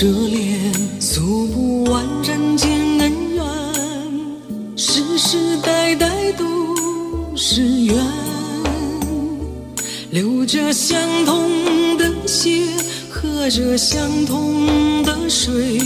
这脸诉不完人间恩怨，世世代代都是缘，流着相同的血，喝着相同的水，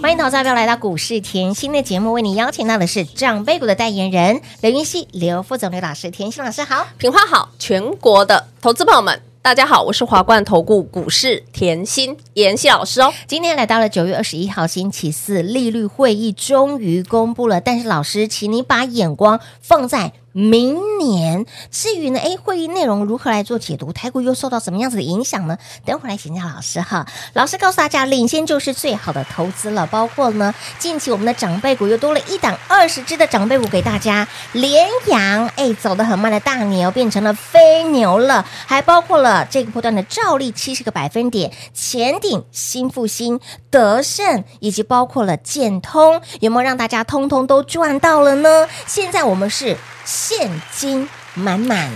欢迎投资者来到股市甜心的节目，为你邀请到的是长辈股的代言人刘云熙、刘副总、刘老师，甜心老师好，品花好，全国的投资朋友们，大家好，我是华冠投顾股市甜心妍希老师哦。今天来到了九月二十一号星期四，利率会议终于公布了，但是老师，请你把眼光放在。明年，至于呢？诶，会议内容如何来做解读？台股又受到什么样子的影响呢？等会儿来请教老师哈。老师告诉大家，领先就是最好的投资了。包括呢，近期我们的长辈股又多了一档二十只的长辈股给大家。连阳，诶，走得很慢的大牛变成了飞牛了。还包括了这个波段的兆利七十个百分点，前顶、新复兴、德胜，以及包括了建通，有没有让大家通通都赚到了呢？现在我们是。现金满满，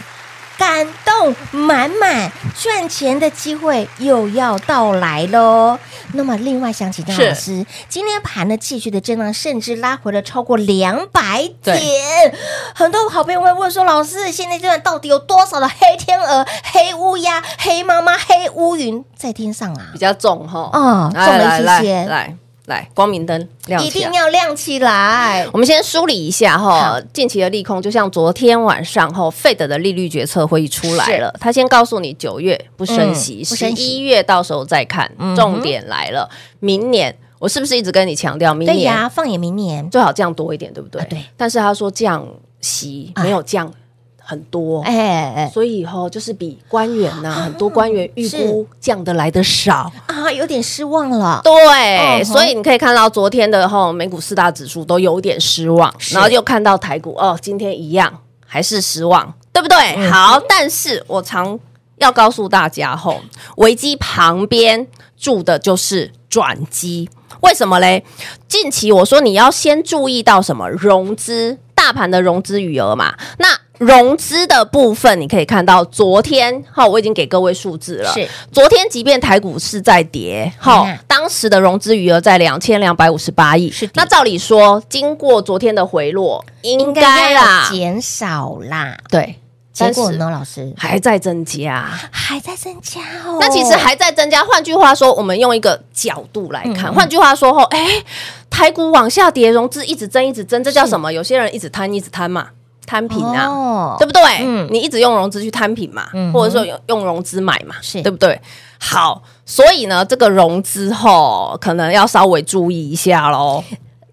感动满满，赚钱的机会又要到来喽。那么，另外想请教老师，今天盘的继续的震荡，甚至拉回了超过两百点。很多好朋友会问说：“老师，现在这段到底有多少的黑天鹅、黑乌鸦、黑妈妈、黑乌云在天上啊？”比较重哈，哦，重了一些。来。来，光明灯亮起来，一定要亮起来。我们先梳理一下哈，近期的利空，就像昨天晚上哈，Fed 的利率决策会议出来了，他先告诉你九月不升息，十一月到时候再看。重点来了，明年我是不是一直跟你强调，明年对呀，放眼明年最好降多一点，对不对？对。但是他说降息没有降。很多，哎哎哎，所以以后就是比官员呐，很多官员预估降的来的少。啊，有点失望了。对，所以你可以看到昨天的哈美股四大指数都有点失望，然后又看到台股哦，今天一样还是失望，对不对？好，但是我常要告诉大家吼，危机旁边住的就是转机，为什么嘞？近期我说你要先注意到什么？融资，大盘的融资余额嘛，那。融资的部分，你可以看到昨天哈，我已经给各位数字了。是昨天，即便台股是在跌，哈、嗯，当时的融资余额在两千两百五十八亿。是，那照理说，经过昨天的回落，应该啦减少啦。对，结果呢，老师还在增加，还在增加哦。那其实还在增加。换句话说，我们用一个角度来看，换、嗯、句话说后，哎，台股往下跌，融资一直增，一直增，这叫什么？有些人一直贪，一直贪嘛。摊平啊，哦、对不对？嗯，你一直用融资去摊平嘛，嗯、或者说用用融资买嘛，是对不对？好，所以呢，这个融资后可能要稍微注意一下喽。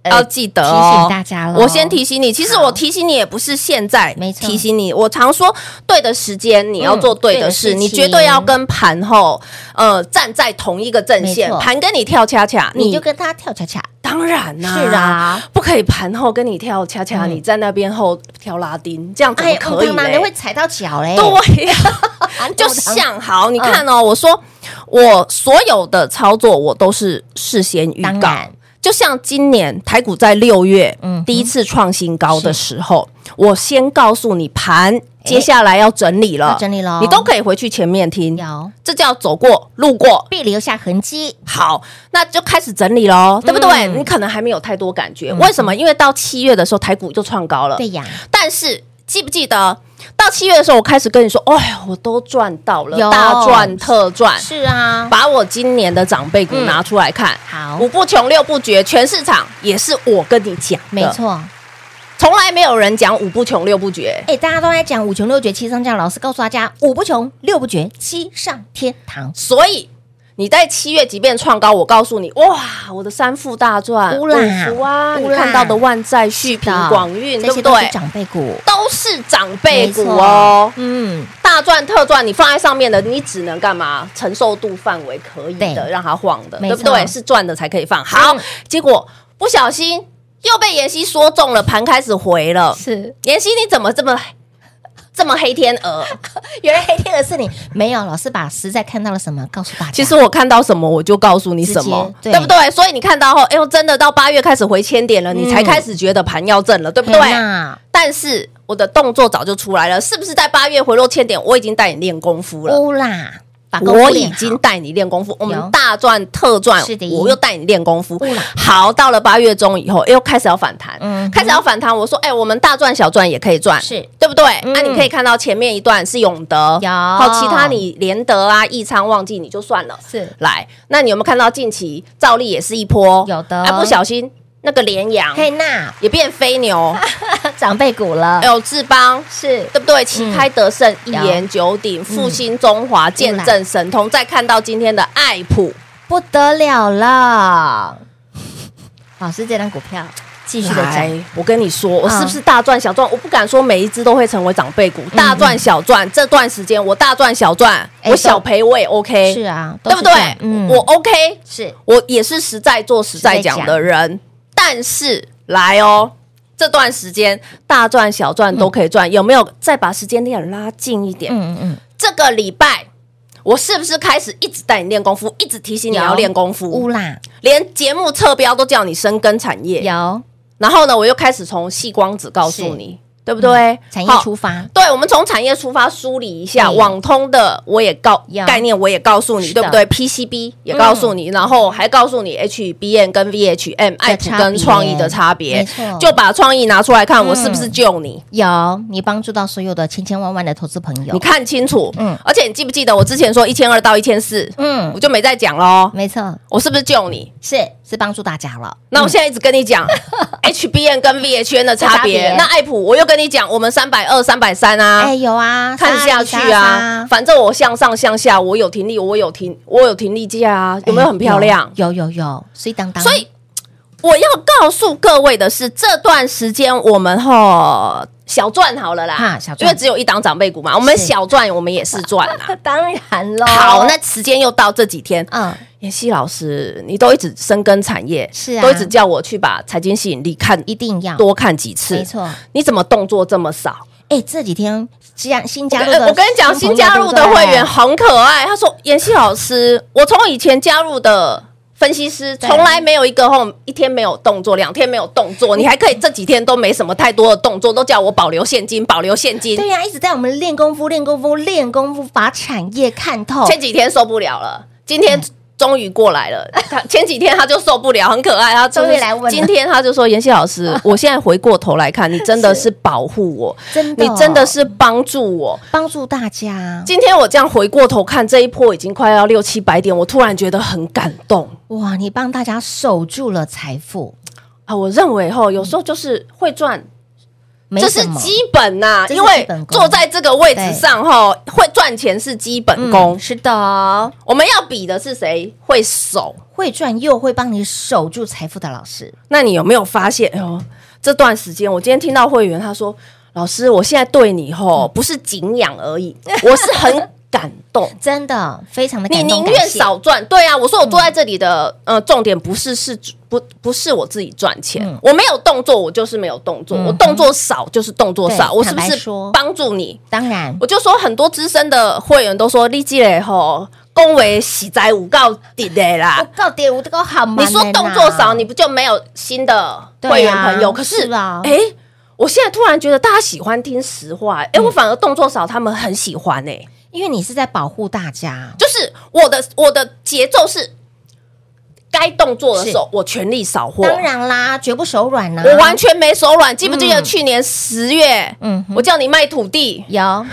要记得、哦、提醒大家了。我先提醒你，其实我提醒你也不是现在提醒你。我常说，对的时间你要做对的事，你绝对要跟盘后呃站在同一个阵线。盘跟你跳恰恰，你就跟他跳恰恰。当然啦、啊，是啊，不可以盘后跟你跳恰恰，嗯、你在那边后跳拉丁，这样怎么可以嘞？你会踩到脚嘞。对呀、啊，就像好，你看哦，嗯、我说我所有的操作我都是事先预告。就像今年台股在六月嗯第一次创新高的时候，我先告诉你盘接下来要整理了，要整理了，你都可以回去前面听，有。这叫走过路过。必留下痕迹。好，那就开始整理喽，对不对？嗯你可能还没有太多感觉，为什么？因为到七月的时候，台股就创高了。对呀，但是记不记得到七月的时候，我开始跟你说，哎呀，我都赚到了，大赚特赚。是啊，把我今年的长辈股拿出来看，好五不穷六不绝，全市场也是我跟你讲的，没错。从来没有人讲五不穷六不绝。哎，大家都在讲五穷六绝七上吊，老师告诉大家五不穷六不绝七上天堂。所以你在七月即便创高，我告诉你，哇，我的三富大赚，乌啦五福啊，你看到的万载、续品、广运，对不对都是？长辈股，都是长辈股哦，嗯，大赚特赚，你放在上面的，你只能干嘛？承受度范围可以的，对让它晃的，对不对？是赚的才可以放。好，嗯结果不小心又被妍希说中了，盘开始回了。是，妍希，你怎么这么这么黑天鹅？原来黑天鹅是你，没有老师把实在看到了什么告诉大家。其实我看到什么，我就告诉你什么，对对不对？所以你看到后，哎呦，真的到八月开始回千点了，你才开始觉得盘要正了，对不对？但是我的动作早就出来了，是不是在八月回落千点？我已经带你练功夫了。乌啦，我已经带你练功夫，我有们大赚特赚，我又带你练功夫。好，到了八月中以后，又开始要反弹，嗯开始要反弹。我说，哎，我们大赚小赚也可以赚，是对不对？嗯那你可以看到前面一段是永德，有好，其他你联德啊、益昌旺季你就算了。是来，那你有没有看到近期照例也是一波？有的哎，不小心那个联阳。嘿娜也变飞牛，长辈股了，还有志邦。是。对不对？旗开得胜、一言九鼎、复兴中华、见证神通，再看到今天的爱普，不得了了。老师这张股票继续的我跟你说，我嗯。是不是大赚小赚？我不敢说每一只都会成为长辈股，大赚小赚。这段时间我大赚小赚，哎我小赔我也 OK，是啊，都对不对？我 OK，是。我也是实在做实在讲的人。但是来哦，这段时间大赚小赚都可以赚，有没有再把时间点拉近一点？嗯嗯这个礼拜。我是不是开始一直带你练功夫，一直提醒你要练功嗯，夫乌，啦连节目侧标都叫你深耕产业。有然后呢，我又开始从细光子告诉你，对不对？嗯产业出发，对，我们从产业出发梳理一下，对网通的我也告概念，我也告诉你，对不对？PCB 也告诉你，然后还告诉你 HBN 跟 VHM 爱普跟创意的差别，就把创意拿出来看，嗯。我是不是救你？有你帮助到所有的千千万万的投资朋友。你，看清楚，嗯。嗯，而且你记不记得我之前说一千二到一千四，嗯。我，就没再讲喽，没错，我是不是救你？是是帮助大家了。那我现在一直跟你讲 HBN 跟 VHN 的差差别别，那爱普我又跟你讲，我们三百二、三百三啊，哎，有啊，看下去啊，反正我向上向下，我有停力，我有停，我有停力价啊，有没有很漂亮？有有有，所以当当，所以我要告诉各位的是，这段时间我们吼小赚好了啦哈，小赚因为只有一档长辈股嘛，我们小赚，我们也是赚啦。当然喽。好，那时间又到这几天，嗯，妍希老师，你都一直深耕产业，是啊都一直叫我去把财经吸引力看一定要多看几次，没错。你怎么动作这么少？哎，这几天加新加入呃的，我跟你讲，新加入的会员很可爱。他说：“妍希老师，我从以前加入的分析师，对从来没有一个后一天没有动作，两天没有动作，你还可以这几天都没什么太多的动作，都叫我保留现金，保留现金。对呀，一直在我们练功夫、练功夫、练功夫，把产业看透。前几天受不了了，今天。”终于过来了，他前几天他就受不了，很可爱。他终于来问了今天他就说：“妍希老师，我现在回过头来看，你真的是保护我，真的你真的是帮助我。帮助大家。今天我这样回过头看这一波，已经快要六七百点，我突然觉得很感动哇，你帮大家守住了财富，啊！我认为吼，有时候就是会赚，这是基本呐、因为坐在这个位置上哈，会赚钱是基本功。嗯是的，我们要比的是谁会守。会赚又会帮你守住财富的老师，那你有没有发现？哎呦，这段时间我今天听到会员他说：“老师，我现在对你吼不是敬仰而已，我是很感动。”真的非常的你感动。宁愿少赚，对啊，我说我坐在这里的、呃重点不是是不不是我自己赚钱，嗯。我没有动作，我就是没有动作，嗯我动作少就是动作少，我是不是说。帮助你？当然。我就说很多资深的会员都说，你这个吼恭维喜在五告底的啦。告底我这个好忙你说动作少，你不就没有新的会员朋友？可是对啊是啊。哎，我现在突然觉得大家喜欢听实话，哎、欸，我反而动作少，他们很喜欢哎、欸，因为你是在保护大家，就是我的我的节奏是该动作的时候，我全力扫货，当然啦，绝不手软呢、啊，我完全没手软。记不记得去年十月，嗯，我叫你卖土地，有，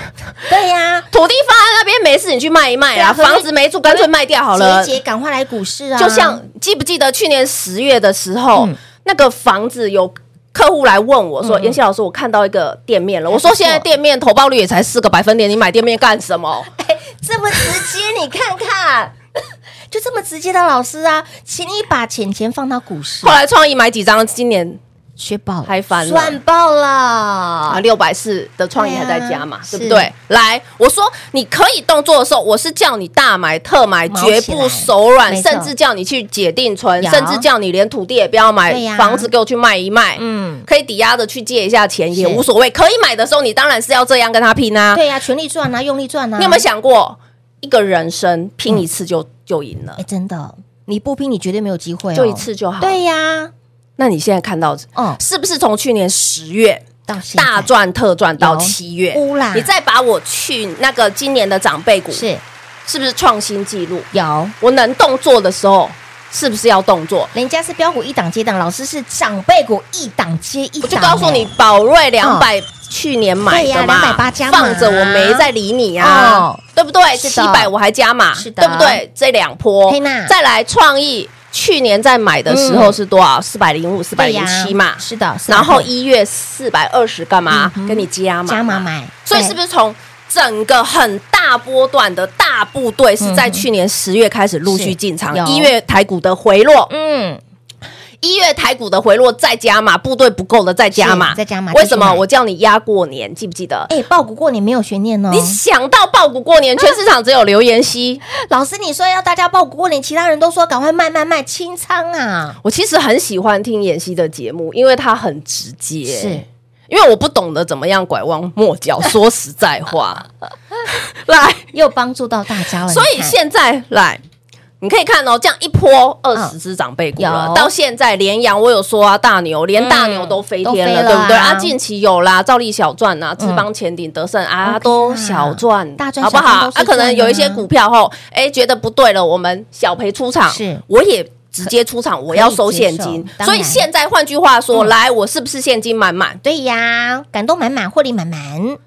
对呀、啊，土地放在那边没事，你去卖一卖啊，啊房子没住，干脆卖掉好了。姐姐，赶快来股市啊！就像记不记得去年十月的时候，嗯、那个房子有。客户来问我说：“妍希、嗯、老师，我看到一个店面了。”我说：“现在店面投报率也才四个百分点，你买店面干什么？” 哎，这么直接，你看看，就这么直接的老师啊，请你把钱钱放到股市。后来创意买几张，今年。雪爆还翻了，赚爆了啊！六百四的创意还在加嘛，对不对？来，我说你可以动作的时候，我是叫你大买特买，绝不手软，甚至叫你去解定存，甚至叫你连土地也不要买，房子给我去卖一卖。嗯，可以抵押的去借一下钱也无所谓。可以买的时候，你当然是要这样跟他拼啊！对呀，全力赚啊，用力赚啊！你有没有想过，一个人生拼一次就就赢了？哎，真的，你不拼，你绝对没有机会，就一次就好。对呀。那你现在看到，嗯，是不是从去年十月到大赚特赚到七月？你再把我去那个今年的长辈股是，是不是创新纪录？有，我能动作的时候，是不是要动作？人家是标股一档接档，老师是长辈股一档接一档。我就告诉你，宝瑞两百去年买的嘛，两百八加放着我没再理你啊，对不对？七百我还加码，对不对？这两波，再来创意。去年在买的时候是多少？四百零五、四百零七嘛。是的。然后一月四百二十干嘛？跟你加码。加码买。所以是不是从整个很大波段的大部队是在去年十月开始陆续进场？一月台股的回落，嗯。一月台股的回落再加码，部队不够的再加码，再加码。为什么我叫你压过年？记不记得？哎，爆股过年没有悬念哦。你想到爆股过年，全市场只有刘妍希老师，你说要大家爆股过年，其他人都说赶快卖卖卖清仓啊！我其实很喜欢听妍希的节目，因为他很直接，是因为我不懂得怎么样拐弯抹角。说实在话，来又帮助到大家了。所以现在来。你可以看哦，这样一波二十只长辈股了，到现在连阳我有说啊，大牛连大牛都飞天了，对不对啊？近期有啦，照例小赚呐，志邦前顶得胜啊，都小赚，大赚好不好？啊，可能有一些股票后，哎，觉得不对了，我们小赔出场，是，我也。直接出场，我要收现金，所以现在换句话说，来，我是不是现金满满？对呀，感动满满，获利满满，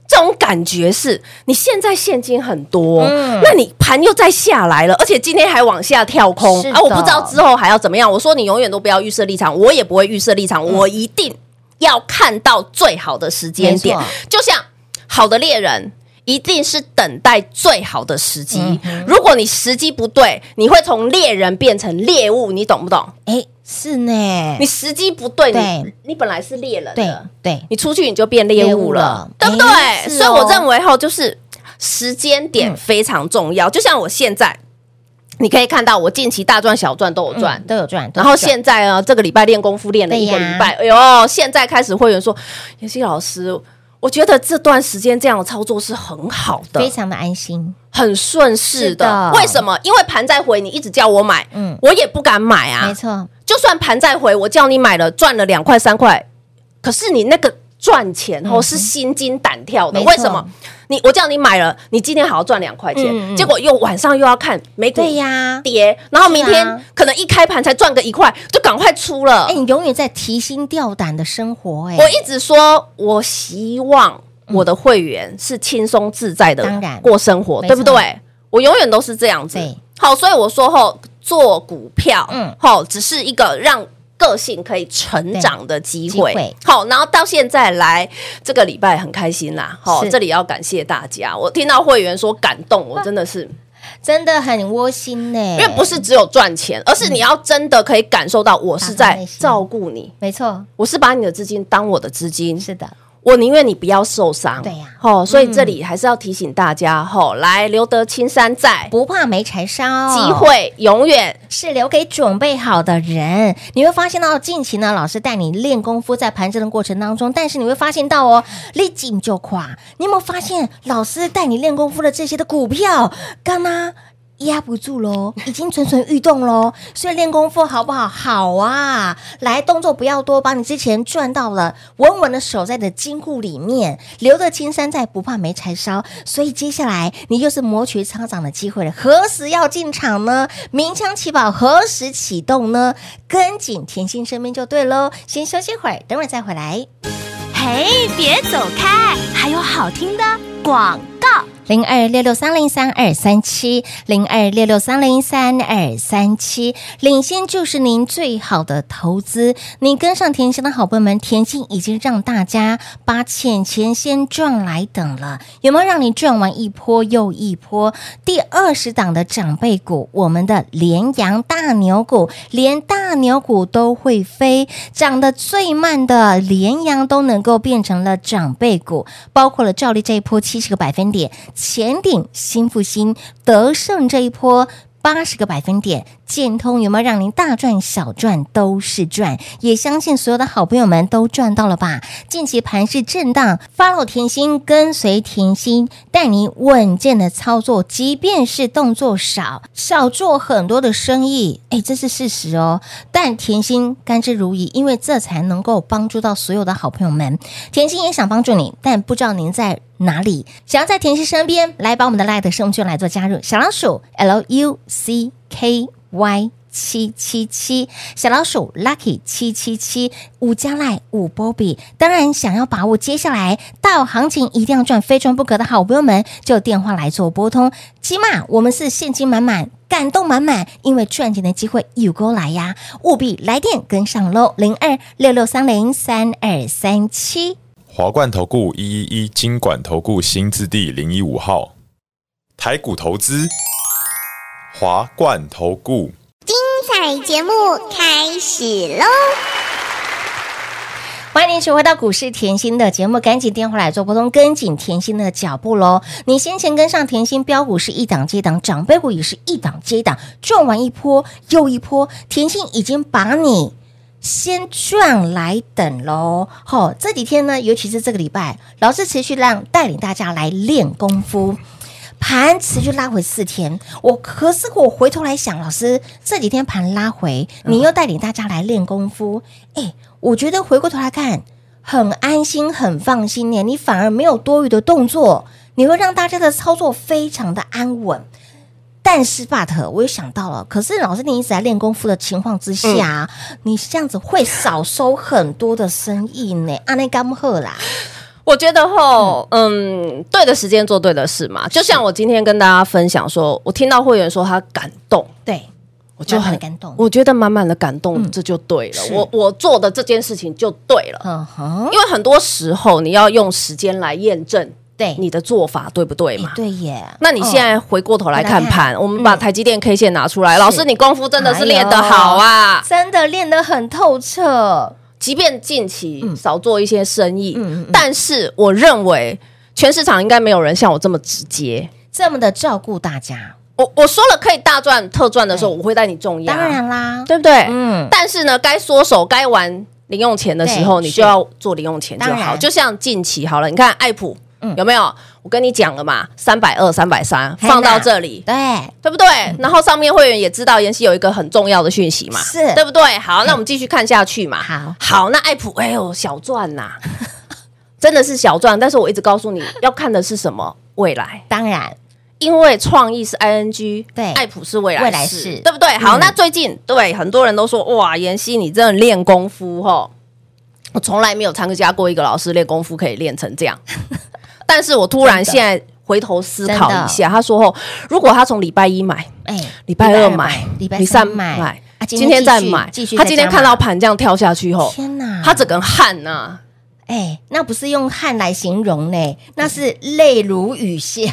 这种感觉是你现在现金很多，那你盘又再下来了，而且今天还往下跳空啊！我不知道之后还要怎么样。我说你永远都不要预设立场，我也不会预设立场，我一定要看到最好的时间点，就像好的猎人。一定是等待最好的时机。嗯、如果你时机不对，你会从猎人变成猎物，你懂不懂？哎，是呢。你时机不对，对你你本来是猎人的，对，对你出去你就变猎物了，物了对不对？哦、所以我认为哈，就是时间点非常重要。嗯、就像我现在，你可以看到我近期大赚小赚都有赚，嗯，都有赚。然后现在呢，这个礼拜练功夫练了一个礼拜，呀哎呦，现在开始会员说，妍希老师。我觉得这段时间这样的操作是很好的，非常的安心，很顺势的。的为什么？因为盘在回，你一直叫我买，嗯，我也不敢买啊。没错，就算盘在回，我叫你买了，赚了两块三块，可是你那个。赚钱后是心惊胆跳的，为什么？你我叫你买了，你今天好好赚两块钱，结果又晚上又要看美股跌，然后明天可能一开盘才赚个一块，就赶快出了。哎，你永远在提心吊胆的生活。哎，我一直说，我希望我的会员是轻松自在的过生活，对不对？我永远都是这样子。好，所以我说后做股票，嗯，好，只是一个让。个性可以成长的机会，好，然后到现在来这个礼拜很开心啦，好是，这里要感谢大家，我听到会员说感动，我真的是真的很窝心呢，因为不是只有赚钱，而是你要真的可以感受到我是在照顾你，没错，我是把你的资金当我的资金，是的。我宁愿你不要受伤，对呀，吼，所以这里还是要提醒大家，吼，来留得青山在，不怕没柴烧，机会永远。是留给准备好的人。你会发现到近期呢，老师带你练功夫在盘整的过程当中，但是你会发现到哦，立紧就垮。你有没有发现，老师带你练功夫的这些的股票，干嘛压不住喽，已经蠢蠢欲动喽。所以练功夫好不好？好啊！来，动作不要多，把你之前赚到了，稳稳的守在的金库里面，留得青山在，不怕没柴烧。所以接下来你就是摩拳擦掌的机会了。何时要进场呢？鸣枪起跑，何时启动呢？跟紧甜心身边就对喽。先休息会儿，等会儿再回来。嘿，别走开，还有好听的广告。零二六六三零三二三七，零二六六三零三二三七，领先就是您最好的投资。你跟上甜心的好朋友们，甜心已经让大家把钱钱先赚来等了。有没有让你赚完一波又一波？第二十档的长辈股，我们的连阳大牛股，连大牛股都会飞，涨得最慢的连阳都能够变成了长辈股，包括了照例这一波七十个百分点。前顶、新复兴、德胜这一波八十个百分点，建通有没有让您大赚小赚都是赚？也相信所有的好朋友们都赚到了吧？近期盘势震荡，follow 甜心，跟随甜心，带你稳健的操作，即便是动作少，少做很多的生意，哎，这是事实哦。但甜心甘之如饴，因为这才能够帮助到所有的好朋友们。甜心也想帮助你，但不知道您在。哪里想要在甜心身边来把我们的 Light 生券来做加入？小老鼠 L U C K Y 七七七，小老鼠 Lucky 七七七，五加赖五波比。当然，想要把握接下来大行情一定要赚，非赚不可的好朋友们，就电话来做拨通。起码我们是现金满满，感动满满，因为赚钱的机会有够来呀！务必来电跟上喽，零二六六三零三二三七。华冠投顾一一一金管投顾新字第零一五号，台股投资，华冠投顾，精彩节目开始喽！欢迎您回到股市甜心的节目，赶紧电话来做拨通，跟紧甜心的脚步喽！你先前跟上甜心标股是一档接档，长辈股也是一档接档，赚完一波又一波，甜心已经把你。先赚来等喽！好、哦，这几天呢，尤其是这个礼拜，老师持续让带领大家来练功夫，盘持续拉回四天。我可是我回头来想，老师这几天盘拉回，你又带领大家来练功夫，哎，我觉得回过头来看，很安心，很放心呢。你反而没有多余的动作，你会让大家的操作非常的安稳。但是，but 我也想到了，可是老师，你一直在练功夫的情况之下，嗯、你这样子会少收很多的生意呢？阿内甘赫啦，我觉得吼，嗯，对的时间做对的事嘛。就像我今天跟大家分享说，我听到会员说他感动，对我就很，很感动，我觉得满满的感动，嗯、这就对了。我我做的这件事情就对了，嗯哼，因为很多时候你要用时间来验证。对你的做法对不对嘛？对耶。那你现在回过头来看盘，我们把台积电 K 线拿出来。老师，你功夫真的是练得好啊，真的练得很透彻。即便近期少做一些生意，但是我认为全市场应该没有人像我这么直接，这么的照顾大家。我我说了可以大赚特赚的时候，我会带你重压，当然啦，对不对？嗯。但是呢，该缩手、该玩零用钱的时候，你就要做零用钱就好。就像近期好了，你看爱普。有没有？我跟你讲了嘛，三百二、三百三，放到这里，对对不对？然后上面会员也知道妍希有一个很重要的讯息嘛，是对不对？好，那我们继续看下去嘛。好，好，那爱普，哎呦，小赚呐，真的是小赚。但是我一直告诉你要看的是什么？未来。当然，因为创意是 ING，对，爱普是未来，未来是，对不对？好，那最近对很多人都说，哇，妍希你真的练功夫哦。我从来没有参加过一个老师练功夫可以练成这样。但是我突然现在回头思考一下，他说：“后如果他从礼拜一买，哎，礼拜二买，礼拜三买，今天再买，他今天看到盘这样跳下去后，天哪，他整个汗呐，哎，那不是用汗来形容呢，那是泪如雨下，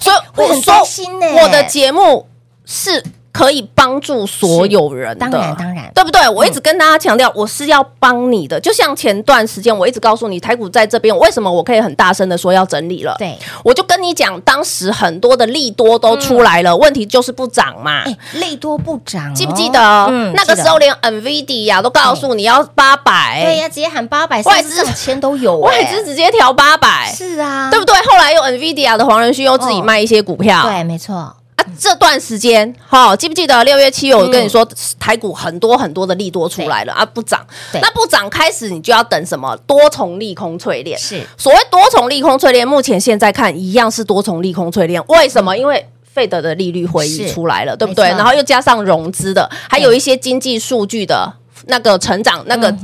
所以 我很担心呢。我的节目是。”可以帮助所有人的，当然当然，对不对？我一直跟大家强调，我是要帮你的。就像前段时间，我一直告诉你，台股在这边，为什么我可以很大声的说要整理了？对，我就跟你讲，当时很多的利多都出来了，问题就是不涨嘛。利多不涨，记不记得？嗯，那个时候连 NVIDIA 都告诉你要八百，对呀，直接喊八百，外资上千都有，外资直接调八百，是啊，对不对？后来有 NVIDIA 的黄仁勋又自己卖一些股票，对，没错。啊，这段时间，好，记不记得六月七月我跟你说，台股很多很多的利多出来了啊，不涨，那不涨开始你就要等什么多重利空淬炼。是所谓多重利空淬炼，目前现在看一样是多重利空淬炼。为什么？因为费德的利率会议出来了，对不对？然后又加上融资的，还有一些经济数据的那个成长，那个。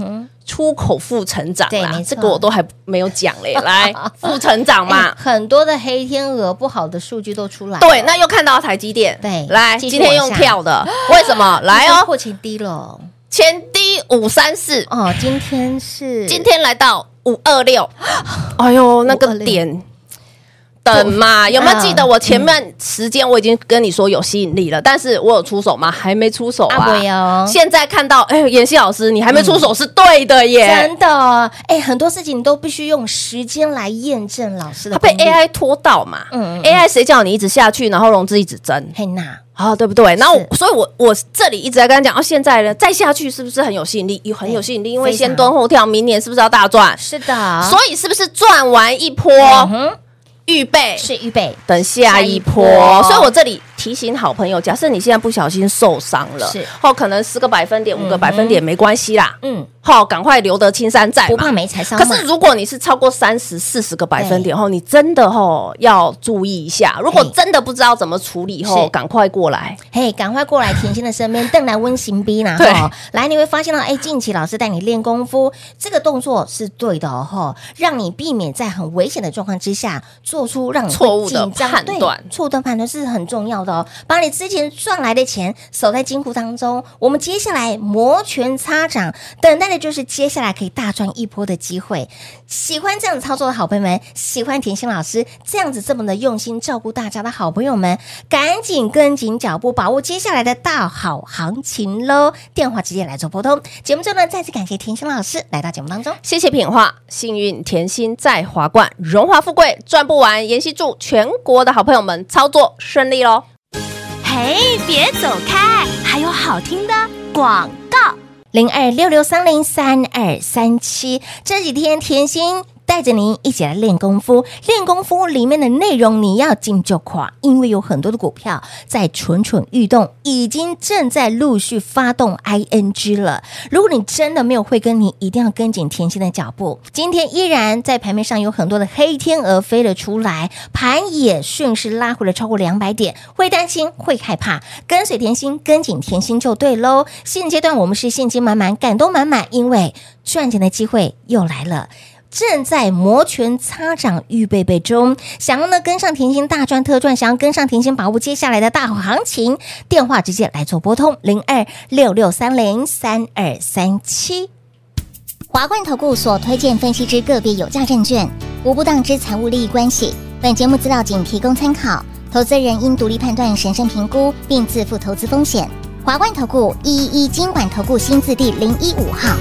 出口负成长啦，这个我都还没有讲嘞。来，负成长嘛，很多的黑天鹅不好的数据都出来。对，那又看到台积电。对，来，今天用跳的，为什么？来哦，破前低了，前低五三四哦，今天是今天来到五二六，哎呦，那个点。等嘛，有没有记得我前面时间我已经跟你说有吸引力了，但是我有出手吗？还没出手啊。现在看到，哎，妍希老师，你还没出手是对的耶。真的，哎，很多事情你都必须用时间来验证老师的。他被 AI 拖到嘛？嗯，AI 谁叫你一直下去，然后融资一直增？嘿娜，啊，对不对？然后，所以我我这里一直在跟他讲，哦，现在呢，再下去是不是很有吸引力？有很有吸引力，因为先蹲后跳，明年是不是要大赚？是的。所以是不是赚完一波？预备。是预备，等下一波，所以我这里提醒好朋友，假设你现在不小心受伤了，是。哦可能十个百分点、五个百分点没关系啦，嗯。好，赶快留得青山在，不怕没柴烧。可是如果你是超过三十四十个百分点后，你真的吼要注意一下。如果真的不知道怎么处理后，赶快过来，嘿，赶快过来甜心的身边，邓来温行逼呢？对，来你会发现到，哎，近期老师带你练功夫，这个动作是对的哦，让你避免在很危险的状况之下做出让你错误的判断。错误的判断是很重要的哦，把你之前赚来的钱守在金库当中。我们接下来摩拳擦掌，等待的。这就是接下来可以大赚一波的机会。喜欢这样子操作的好朋友们，喜欢甜心老师这样子这么的用心照顾大家的好朋友们，赶紧跟紧脚步，把握接下来的大好行情喽！电话直接来做拨通。节目中呢，再次感谢甜心老师来到节目当中，谢谢品画，幸运甜心在华冠，荣华富贵赚不完。妍希祝全国的好朋友们操作顺利喽！嘿，别走开，还有好听的广告。零二六六三零三二三七，这几天甜心。带着您一起来练功夫，练功夫里面的内容你要进就垮，因为有很多的股票在蠢蠢欲动，已经正在陆续发动 ING 了。如果你真的没有会跟，你一定要跟紧甜心的脚步。今天依然在盘面上有很多的黑天鹅飞了出来，盘也顺势拉回了超过两百点，会担心会害怕，跟随甜心，跟紧甜心就对喽。现阶段我们是现金满满，感动满满，因为赚钱的机会又来了。正在摩拳擦掌，预备备中。想要呢跟上甜心大赚特赚，想要跟上甜心把握接下来的大好行情，电话直接来做拨通零二六六三零三二三七。华冠投顾所推荐分析之个别有价证券，无不当之财务利益关系。本节目资料仅提供参考，投资人应独立判断、审慎评估，并自负投资风险。华冠投顾一一一金管投顾新字第零一五号。